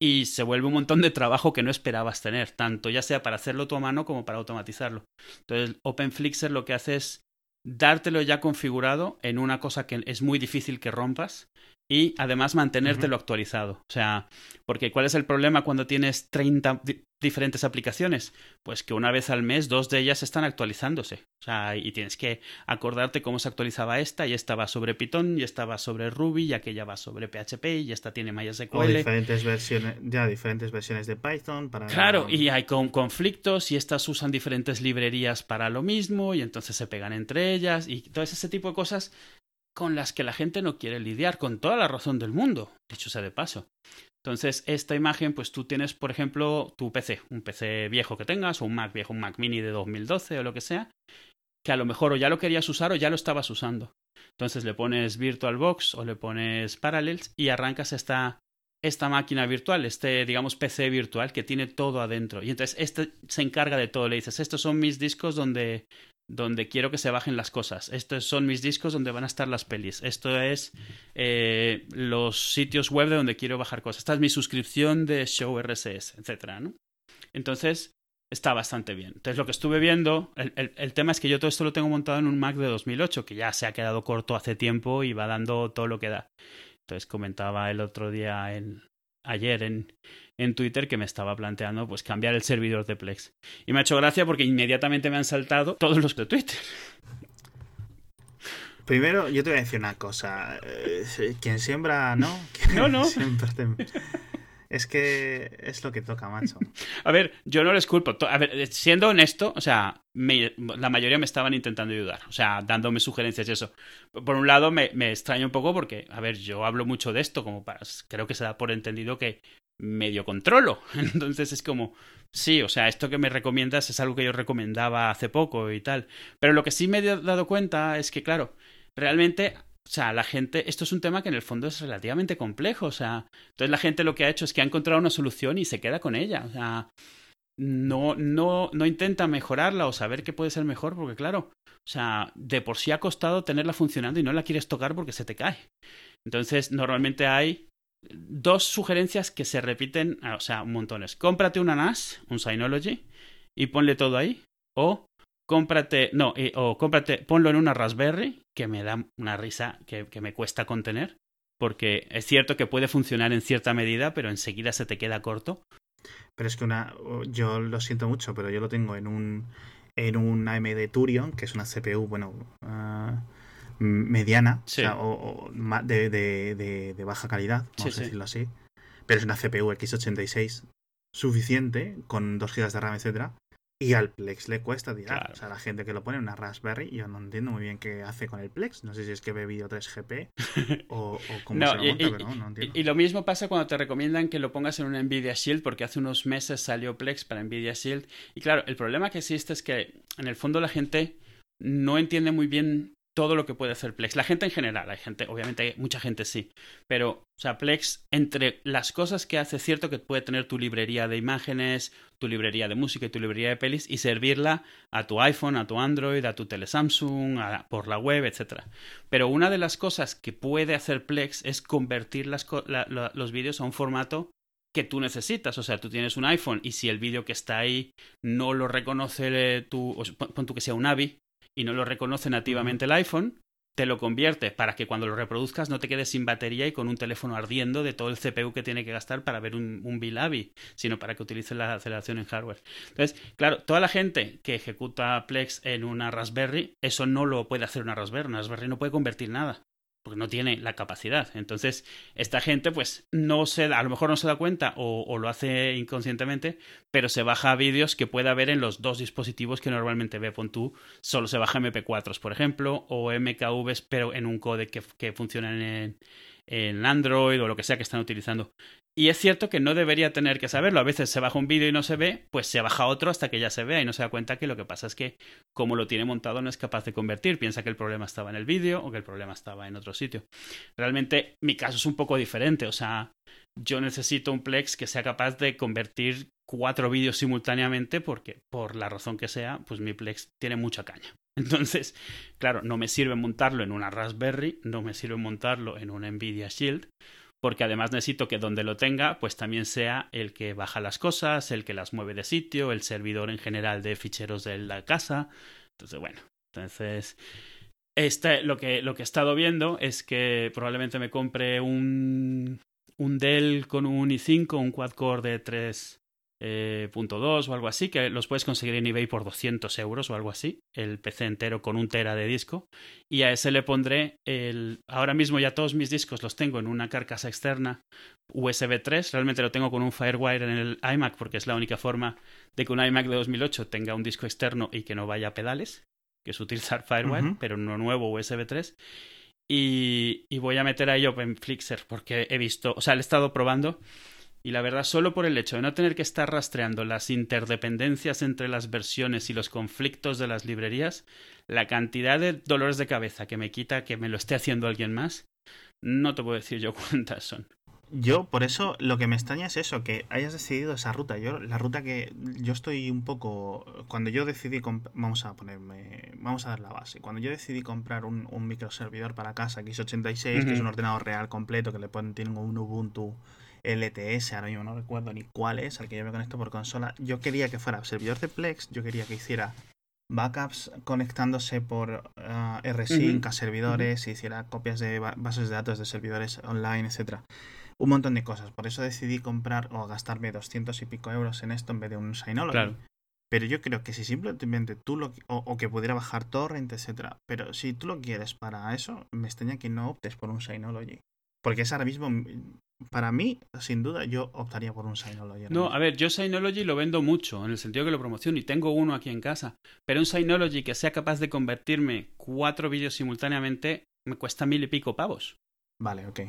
Y se vuelve un montón de trabajo que no esperabas tener, tanto ya sea para hacerlo tú a mano como para automatizarlo. Entonces, OpenFlixer lo que hace es dártelo ya configurado en una cosa que es muy difícil que rompas y además mantenértelo actualizado. O sea, porque ¿cuál es el problema cuando tienes 30 diferentes aplicaciones? Pues que una vez al mes dos de ellas están actualizándose. O sea, y tienes que acordarte cómo se actualizaba esta y esta va sobre Python y esta va sobre Ruby y aquella va sobre PHP y esta tiene MySQL. O diferentes versiones, ya diferentes versiones de Python para... Claro, y hay con conflictos y estas usan diferentes librerías para lo mismo y entonces se pegan entre ellas y todo ese tipo de cosas con las que la gente no quiere lidiar, con toda la razón del mundo, dicho sea de paso. Entonces, esta imagen, pues tú tienes, por ejemplo, tu PC, un PC viejo que tengas, o un Mac viejo, un Mac mini de 2012 o lo que sea, que a lo mejor o ya lo querías usar o ya lo estabas usando. Entonces le pones VirtualBox o le pones Parallels y arrancas esta, esta máquina virtual, este, digamos, PC virtual que tiene todo adentro. Y entonces este se encarga de todo. Le dices, estos son mis discos donde donde quiero que se bajen las cosas. Estos son mis discos donde van a estar las pelis. Esto es eh, los sitios web de donde quiero bajar cosas. Esta es mi suscripción de Show RSS, ¿no? Entonces, está bastante bien. Entonces, lo que estuve viendo, el, el, tema es que yo todo esto lo tengo montado en un Mac de 2008, que ya se ha quedado corto hace tiempo y va dando todo lo que da. Entonces, comentaba el otro día, en, ayer, en, en Twitter que me estaba planteando pues cambiar el servidor de Plex. Y me ha hecho gracia porque inmediatamente me han saltado todos los de Twitter. Primero, yo te voy a decir una cosa. Eh, quien siembra, ¿no? No, no. Siempre te- Es que es lo que toca, macho. A ver, yo no les culpo. A ver, siendo honesto, o sea, me- la mayoría me estaban intentando ayudar, o sea, dándome sugerencias y eso. Por un lado, me, me extraña un poco porque, a ver, yo hablo mucho de esto, como para. Creo que se da por entendido que medio controlo. Entonces es como, sí, o sea, esto que me recomiendas es algo que yo recomendaba hace poco y tal. Pero lo que sí me he dado cuenta es que, claro, realmente. O sea, la gente, esto es un tema que en el fondo es relativamente complejo, o sea, entonces la gente lo que ha hecho es que ha encontrado una solución y se queda con ella, o sea, no, no, no intenta mejorarla o saber qué puede ser mejor, porque claro, o sea, de por sí ha costado tenerla funcionando y no la quieres tocar porque se te cae. Entonces, normalmente hay dos sugerencias que se repiten, o sea, montones. Cómprate una NAS, un Synology, y ponle todo ahí. O cómprate, no, eh, o cómprate, ponlo en una Raspberry, que me da una risa que, que me cuesta contener. Porque es cierto que puede funcionar en cierta medida, pero enseguida se te queda corto. Pero es que una. Yo lo siento mucho, pero yo lo tengo en un. En un AMD Turion, que es una CPU, bueno. ah, mediana. Sí. O sea, o, o de, de, de, de baja calidad, vamos sí. a decirlo así. Pero es una CPU X86 suficiente, con 2 GB de RAM, etcétera. Y al Plex le cuesta tirar. Claro. O sea, la gente que lo pone en una Raspberry, yo no entiendo muy bien qué hace con el Plex. No sé si es que ve vídeo 3GP o, o cómo No, se lo y- monta, y- pero no, no entiendo. Y, y lo mismo pasa cuando te recomiendan que lo pongas en una Nvidia Shield, porque hace unos meses salió Plex para Nvidia Shield. Y claro, el problema que existe es que en el fondo la gente no entiende muy bien todo lo que puede hacer Plex. La gente en general, hay gente, obviamente hay mucha gente sí, pero, o sea, Plex, entre las cosas que hace, es cierto que puede tener tu librería de imágenes, tu librería de música y tu librería de pelis y servirla a tu iPhone, a tu Android, a tu tele Samsung, a- por la web, etcétera. Pero una de las cosas que puede hacer Plex es convertir las la- la- los vídeos a un formato que tú necesitas. O sea, tú tienes un iPhone y si el vídeo que está ahí no lo reconoce tu, pon tú que sea un AVI y no lo reconoce nativamente el iPhone, te lo convierte para que cuando lo reproduzcas no te quedes sin batería y con un teléfono ardiendo de todo el CPU que tiene que gastar para ver un, un bill AVI, sino para que utilice la aceleración en hardware. Entonces, claro, toda la gente que ejecuta Plex en una Raspberry, eso no lo puede hacer una Raspberry. Una Raspberry no puede convertir nada porque no tiene la capacidad. Entonces, esta gente, pues, no se da, a lo mejor no se da cuenta o, lo hace inconscientemente, pero se baja vídeos que pueda ver en los dos dispositivos que normalmente ve. Pon tú, solo se baja MP4s, por ejemplo, o MKVs, pero en un codec que, que funcionan en, en Android o lo que sea que están utilizando. Y es cierto que no debería tener que saberlo. A veces se baja un vídeo y no se ve, pues se baja otro hasta que ya se vea y no se da cuenta que lo que pasa es que como lo tiene montado no es capaz de convertir. Piensa que el problema estaba en el vídeo o que el problema estaba en otro sitio. Realmente mi caso es un poco diferente. O sea, yo necesito un Plex que sea capaz de convertir cuatro vídeos simultáneamente porque por la razón que sea, pues mi Plex tiene mucha caña. Entonces, claro, no me sirve montarlo en una Raspberry, no me sirve montarlo en una Nvidia Shield, porque además necesito que donde lo tenga, pues también sea el que baja las cosas, el que las mueve de sitio, el servidor en general de ficheros de la casa. Entonces, bueno, entonces este, lo, que, lo que he estado viendo es que probablemente me compre un, un Dell con un i5, un quad-core de 3.2 eh, o algo así, que los puedes conseguir en eBay por 200 euros o algo así, el PC entero con un tera de disco, y a ese le pondré el... Ahora mismo ya todos mis discos los tengo en una carcasa externa USB 3, realmente lo tengo con un Firewire en el iMac porque es la única forma de que un iMac de 2008 tenga un disco externo y que no vaya a pedales, que es utilizar Firewire, pero no nuevo USB 3. Y, y voy a meter ahí OpenFlixer porque he visto, o sea, le he estado probando y la verdad, solo por el hecho de no tener que estar rastreando las interdependencias entre las versiones y los conflictos de las librerías, la cantidad de dolores de cabeza que me quita que me lo esté haciendo alguien más, no te puedo decir yo cuántas son. Yo, por eso, lo que me extraña es eso, que hayas decidido esa ruta. Yo, la ruta que yo estoy un poco. Cuando yo decidí. Vamos a ponerme. Vamos a dar la base. Cuando yo decidí comprar un, un microservidor para casa x86, que es un ordenador real completo, que le ponen, tienen un Ubuntu LTS, ahora mismo no recuerdo ni cuál es, al que yo me conecto por consola. Yo quería que fuera servidor de Plex, yo quería que hiciera backups conectándose por ah, rsync a servidores, hiciera copias de ba- bases de datos de servidores online, etcétera un montón de cosas. Por eso decidí comprar o gastarme 200 y pico euros en esto en vez de un Synology. Claro. Pero yo creo que si simplemente tú lo... O, o que pudiera bajar torrent, etcétera. Pero si tú lo quieres para eso, me extraña que no optes por un Synology. Porque es ahora mismo... Para mí, sin duda, yo optaría por un Synology. No, a ver, yo Synology lo vendo mucho, en el sentido que lo promociono y tengo uno aquí en casa. Pero un Synology que sea capaz de convertirme cuatro vídeos simultáneamente me cuesta mil y pico pavos. Vale, ok.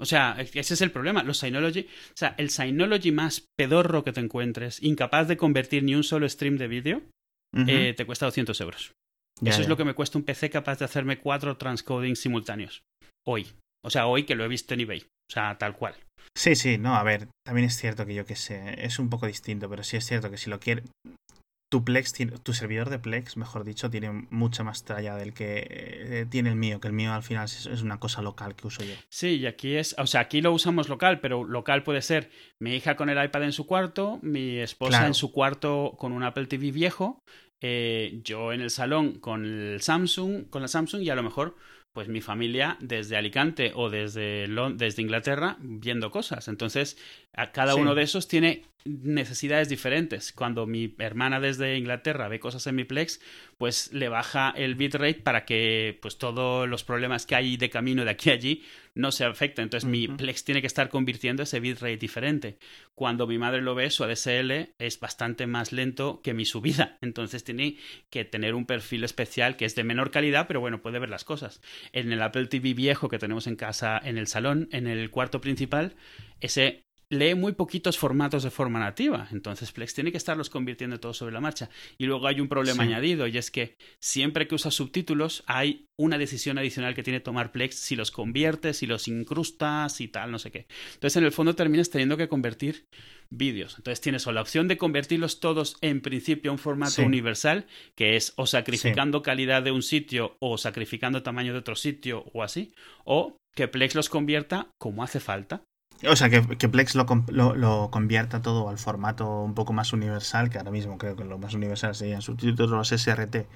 O sea, ese es el problema. Los Synology, o sea, el Synology más pedorro que te encuentres, incapaz de convertir ni un solo stream de vídeo, eh, te cuesta 200 euros. Ya, Eso es lo que me cuesta un PC capaz de hacerme cuatro transcoding simultáneos. Hoy. O sea, hoy que lo he visto en eBay. O sea, tal cual. Sí, sí, no, a ver, también es cierto que yo que sé, es un poco distinto, pero sí es cierto que si lo quieres, tu Plex, tu servidor de Plex, mejor dicho, tiene mucha más tralla del que eh, tiene el mío, que el mío al final es, es una cosa local que uso yo. Sí, y aquí es, o sea, aquí lo usamos local, pero local puede ser mi hija con el iPad en su cuarto, mi esposa Claro. en su cuarto con un Apple TV viejo, eh, yo en el salón con el Samsung, con la Samsung y a lo mejor pues mi familia desde Alicante o desde, desde Inglaterra viendo cosas. Entonces, a cada Sí. uno de esos tiene necesidades diferentes. Cuando mi hermana desde Inglaterra ve cosas en mi Plex, pues le baja el bitrate para que pues todos los problemas que hay de camino de aquí a allí no se afecten. Entonces mi. Plex tiene que estar convirtiendo ese bitrate diferente. Cuando mi madre lo ve, su ADSL es bastante más lento que mi subida. Entonces tiene que tener un perfil especial que es de menor calidad, pero bueno, puede ver las cosas. En el Apple TV viejo que tenemos en casa, en el salón, en el cuarto principal, ese lee muy poquitos formatos de forma nativa. Entonces Plex tiene que estarlos convirtiendo todo sobre la marcha. Y luego hay un problema Sí. añadido y es que siempre que usas subtítulos hay una decisión adicional que tiene que tomar Plex si los conviertes, si los incrustas y tal, no sé qué. Entonces en el fondo terminas teniendo que convertir vídeos. Entonces tienes o la opción de convertirlos todos en principio a un formato Sí. universal, que es o sacrificando calidad de un sitio o sacrificando tamaño de otro sitio o así, o que Plex los convierta como hace falta. O sea, que, que Plex lo, lo, lo convierta todo al formato un poco más universal, que ahora mismo creo que lo más universal serían subtítulos SRT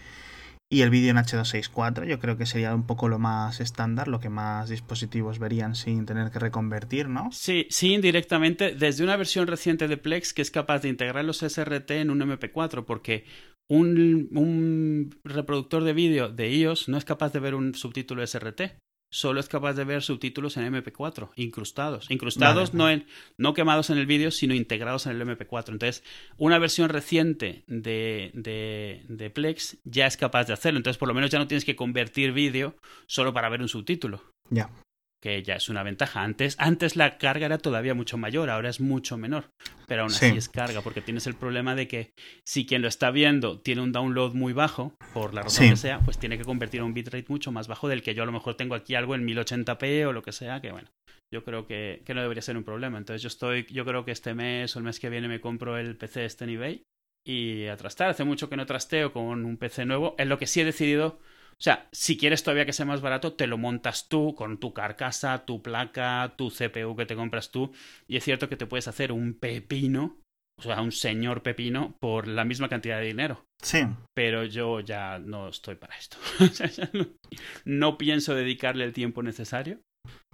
y el vídeo en H264. Yo creo que sería un poco lo más estándar, lo que más dispositivos verían sin tener que reconvertir, ¿no? Sí, sí, indirectamente, desde una versión reciente de Plex que es capaz de integrar los SRT en un MP4, porque un, un reproductor de vídeo de iOS no es capaz de ver un subtítulo SRT. Solo es capaz de ver subtítulos en MP4, incrustados. Incrustados Vale. no, en, no quemados en el vídeo, sino integrados en el MP4. Entonces, una versión reciente de, de, de Plex ya es capaz de hacerlo. Entonces, por lo menos ya no tienes que convertir vídeo solo para ver un subtítulo Ya. Que ya es una ventaja. Antes, antes la carga era todavía mucho mayor, ahora es mucho menor. Pero aún Sí. así es carga, porque tienes el problema de que si quien lo está viendo tiene un download muy bajo, por la razón Sí. que sea, pues tiene que convertir a un bitrate mucho más bajo del que yo a lo mejor tengo aquí algo en 1080p o lo que sea, que bueno, yo creo que, que no debería ser un problema. Entonces yo estoy, yo creo que este mes o el mes que viene me compro el PC este en eBay y a trastar. Hace mucho que no trasteo con un PC nuevo. En lo que sí he decidido o sea, si quieres todavía que sea más barato, te lo montas tú con tu carcasa, tu placa, tu CPU que te compras tú. Y es cierto que te puedes hacer un pepino, o sea, un señor pepino, por la misma cantidad de dinero. Sí. Pero yo ya no estoy para esto. O sea, ya no, no pienso dedicarle el tiempo necesario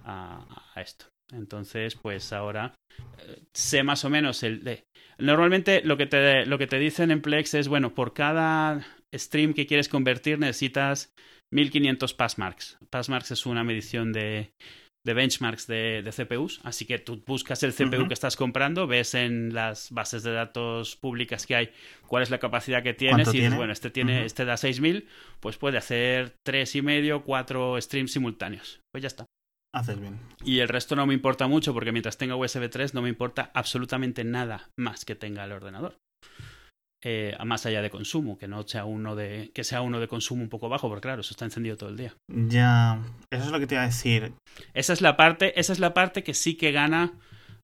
a, a esto. Entonces, pues ahora eh, sé más o menos el de... Normalmente lo que, te, lo que te dicen en Plex es, bueno, por cada stream que quieres convertir necesitas 1500 passmarks. Passmarks es una medición de, de benchmarks de, de, CPUs, así que tú buscas el CPU que estás comprando, ves en las bases de datos públicas que hay cuál es la capacidad que tienes ¿Cuánto y dices, tiene? bueno, este tiene, este da 6000, pues puede hacer tres y medio, cuatro streams simultáneos. Pues ya está. Haces bien. Y el resto no me importa mucho porque mientras tenga USB 3 no me importa absolutamente nada más que tenga el ordenador. Eh, más allá de consumo, que no sea uno de que sea uno de consumo un poco bajo, porque claro, eso está encendido todo el día. Ya. Eso es lo que te iba a decir. Esa es la parte, esa es la parte que sí que gana,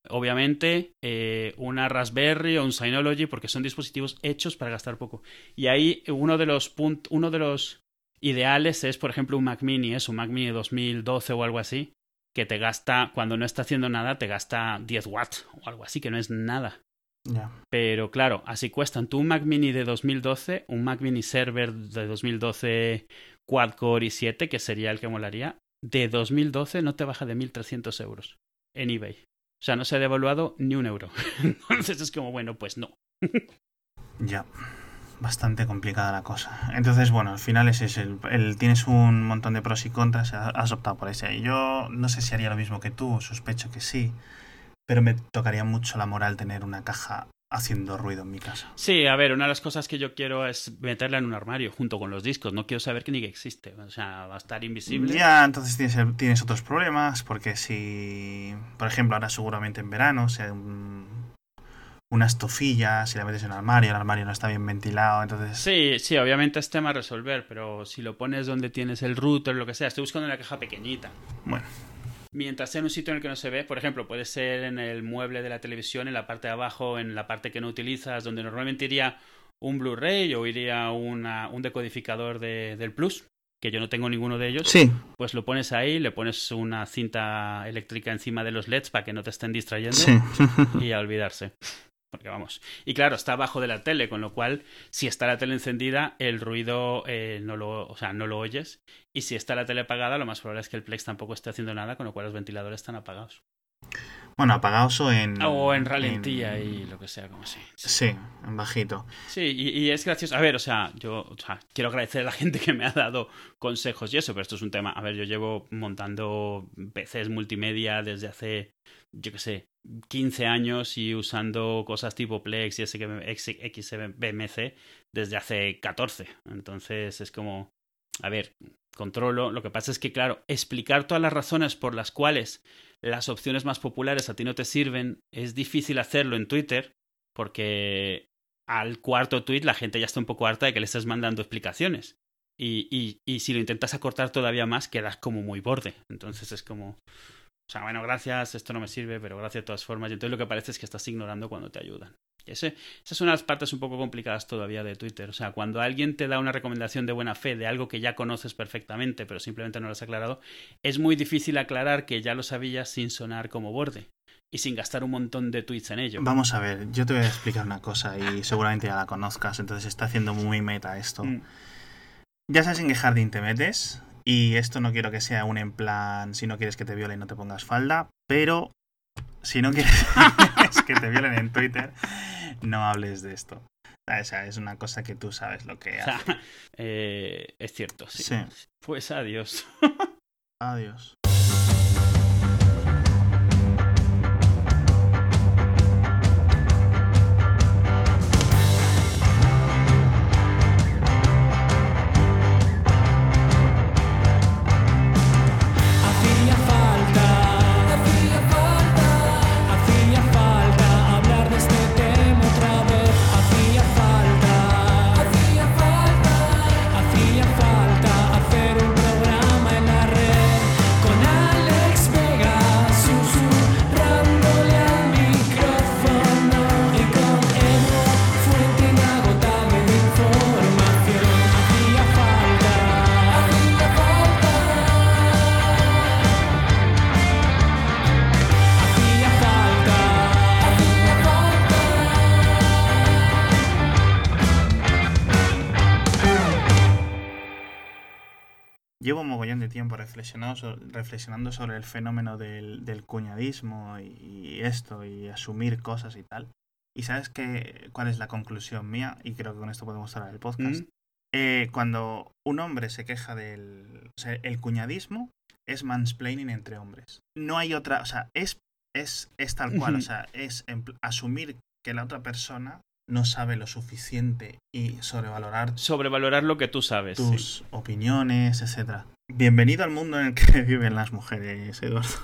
obviamente, eh, una Raspberry o un Synology, porque son dispositivos hechos para gastar poco. Y ahí uno de los punt- uno de los ideales es, por ejemplo, un Mac Mini, es un Mac Mini 2012 o algo así, que te gasta, cuando no está haciendo nada, te gasta 10 watts o algo así, que no es nada. Pero claro, así cuestan. Tú un Mac Mini de 2012, un Mac Mini Server de 2012 Quad Core i7, que sería el que molaría, de 2012 no te baja de 1.300 euros en eBay. O sea, no se ha devaluado ni un euro. Entonces es como, bueno, pues no. Ya. Bastante complicada la cosa. Entonces, bueno, al final es ese. El, tienes un montón de pros y contras, has optado por ese. Yo no sé si haría lo mismo que tú, sospecho que sí, pero me tocaría mucho la moral tener una caja haciendo ruido en mi casa. Sí, a ver, una de las cosas que yo quiero es meterla en un armario junto con los discos. No quiero saber que ni que existe. O sea, va a estar invisible. Ya, entonces tienes, tienes otros problemas, porque si, por ejemplo, ahora seguramente en verano, o sea, un, una estofilla, si la metes en el armario, el armario no está bien ventilado, entonces... Sí, sí, obviamente es tema a resolver, pero si lo pones donde tienes el router, lo que sea, estoy buscando una caja pequeñita. Bueno. Mientras sea en un sitio en el que no se ve, por ejemplo, puede ser en el mueble de la televisión, en la parte de abajo, en la parte que no utilizas, donde normalmente iría un Blu-ray o iría una, un decodificador de, del Plus, que yo no tengo ninguno de ellos, sí. pues lo pones ahí, le pones una cinta eléctrica encima de los LEDs para que no te estén distrayendo Sí. y a olvidarse. Porque vamos. Y claro, está abajo de la tele, con lo cual, si está la tele encendida, el ruido eh, no lo, o sea, no lo oyes. Y si está la tele apagada, lo más probable es que el Plex tampoco esté haciendo nada, con lo cual los ventiladores están apagados. Bueno, apagados o en... O en ralentía y lo que sea, como así. Sí, en bajito. Sí, y, y, es gracioso. A ver, o sea, yo o sea, quiero agradecer a la gente que me ha dado consejos y eso, pero esto es un tema. A ver, yo llevo montando PCs multimedia desde hace, yo qué sé, 15 años y usando cosas tipo Plex y XBMC desde hace 14. Entonces es como, a ver, controlo. Lo que pasa es que, claro, explicar todas las razones por las cuales las opciones más populares a ti no te sirven es difícil hacerlo en Twitter porque al cuarto tweet la gente ya está un poco harta de que le estés mandando explicaciones. Y, y, y si lo intentas acortar todavía más, quedas como muy borde. Entonces es como, o sea, bueno, gracias, esto no me sirve, pero gracias de todas formas. Y entonces lo que parece es que estás ignorando cuando te ayudan. Y ese, esas son las partes un poco complicadas todavía de Twitter. O sea, cuando alguien te da una recomendación de buena fe de algo que ya conoces perfectamente, pero simplemente no lo has aclarado, es muy difícil aclarar que ya lo sabías sin sonar como borde y sin gastar un montón de tweets en ello. Vamos a ver, yo te voy a explicar una cosa y seguramente ya la conozcas, entonces está haciendo muy meta esto. Mm. Ya sabes en qué jardín te metes, y esto no quiero que sea un en plan, si no quieres que te violen no te pongas falda, pero si no quieres que te violen en Twitter, no hables de esto. O sea, es una cosa que tú sabes lo que O sea, hace. eh, es cierto, sí. Sí. Pues adiós. Adiós. Reflexionado reflexionando sobre el fenómeno del, del cuñadismo y, y esto, y asumir cosas y tal. ¿Y sabes qué, cuál es la conclusión mía? Y creo que con esto podemos cerrar el podcast. Mm. Eh, cuando un hombre se queja del... O sea, el cuñadismo es mansplaining entre hombres. No hay otra... O sea, es, es, es tal cual. O sea, es asumir que la otra persona no sabe lo suficiente y sobrevalorar Sobrevalorar lo que tú sabes. sí. tus opiniones, etcétera. Bienvenido al mundo en el que viven las mujeres, Eduardo.